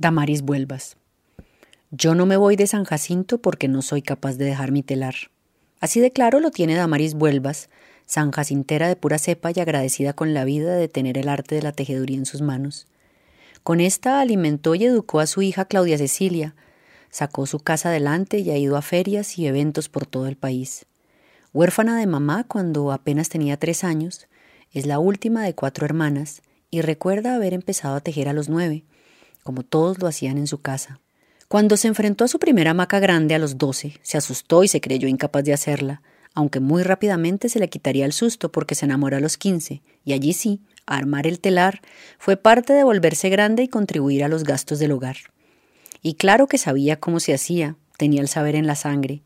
Damaris Vuelvas. Yo no me voy de San Jacinto porque no soy capaz de dejar mi telar. Así de claro lo tiene Damaris Vuelvas, San Jacintera de pura cepa y agradecida con la vida de tener el arte de la tejeduría en sus manos. Con esta alimentó y educó a su hija Claudia Cecilia, sacó su casa adelante y ha ido a ferias y eventos por todo el país. Huérfana de mamá cuando apenas tenía tres años, es la última de cuatro hermanas y recuerda haber empezado a tejer a los nueve como todos lo hacían en su casa. Cuando se enfrentó a su primera hamaca grande a los doce, se asustó y se creyó incapaz de hacerla, aunque muy rápidamente se le quitaría el susto porque se enamoró a los quince, y allí sí, armar el telar fue parte de volverse grande y contribuir a los gastos del hogar. Y claro que sabía cómo se hacía, tenía el saber en la sangre.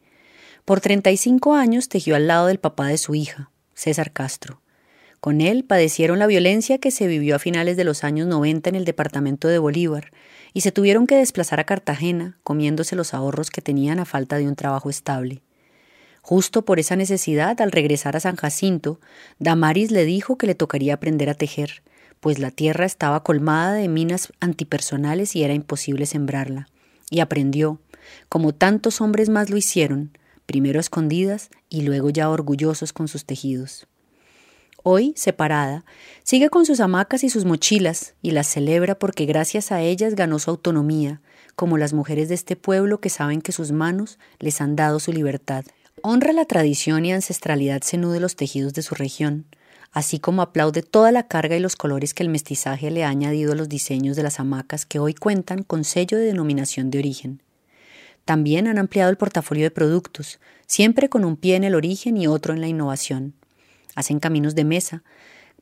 Por treinta y cinco años tejió al lado del papá de su hija, César Castro. Con él padecieron la violencia que se vivió a finales de los años 90 en el departamento de Bolívar y se tuvieron que desplazar a Cartagena, comiéndose los ahorros que tenían a falta de un trabajo estable. Justo por esa necesidad, al regresar a San Jacinto, Damaris le dijo que le tocaría aprender a tejer, pues la tierra estaba colmada de minas antipersonales y era imposible sembrarla. Y aprendió, como tantos hombres más lo hicieron, primero escondidas y luego ya orgullosos con sus tejidos. Hoy, separada, sigue con sus hamacas y sus mochilas y las celebra porque gracias a ellas ganó su autonomía, como las mujeres de este pueblo que saben que sus manos les han dado su libertad. Honra la tradición y ancestralidad cenú de los tejidos de su región, así como aplaude toda la carga y los colores que el mestizaje le ha añadido a los diseños de las hamacas que hoy cuentan con sello de denominación de origen. También han ampliado el portafolio de productos, siempre con un pie en el origen y otro en la innovación. Hacen caminos de mesa,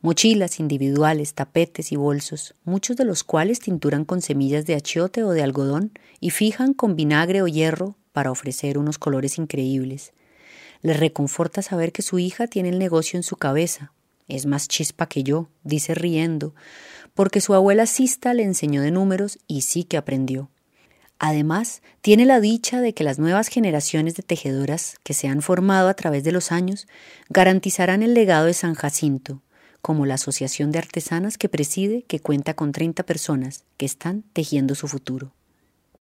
mochilas individuales, tapetes y bolsos, muchos de los cuales tinturan con semillas de achiote o de algodón y fijan con vinagre o hierro para ofrecer unos colores increíbles. Les reconforta saber que su hija tiene el negocio en su cabeza. Es más chispa que yo, dice riendo, porque su abuela Sista le enseñó de números y sí que aprendió. Además, tiene la dicha de que las nuevas generaciones de tejedoras que se han formado a través de los años garantizarán el legado de San Jacinto, como la Asociación de Artesanas que preside, que cuenta con 30 personas que están tejiendo su futuro.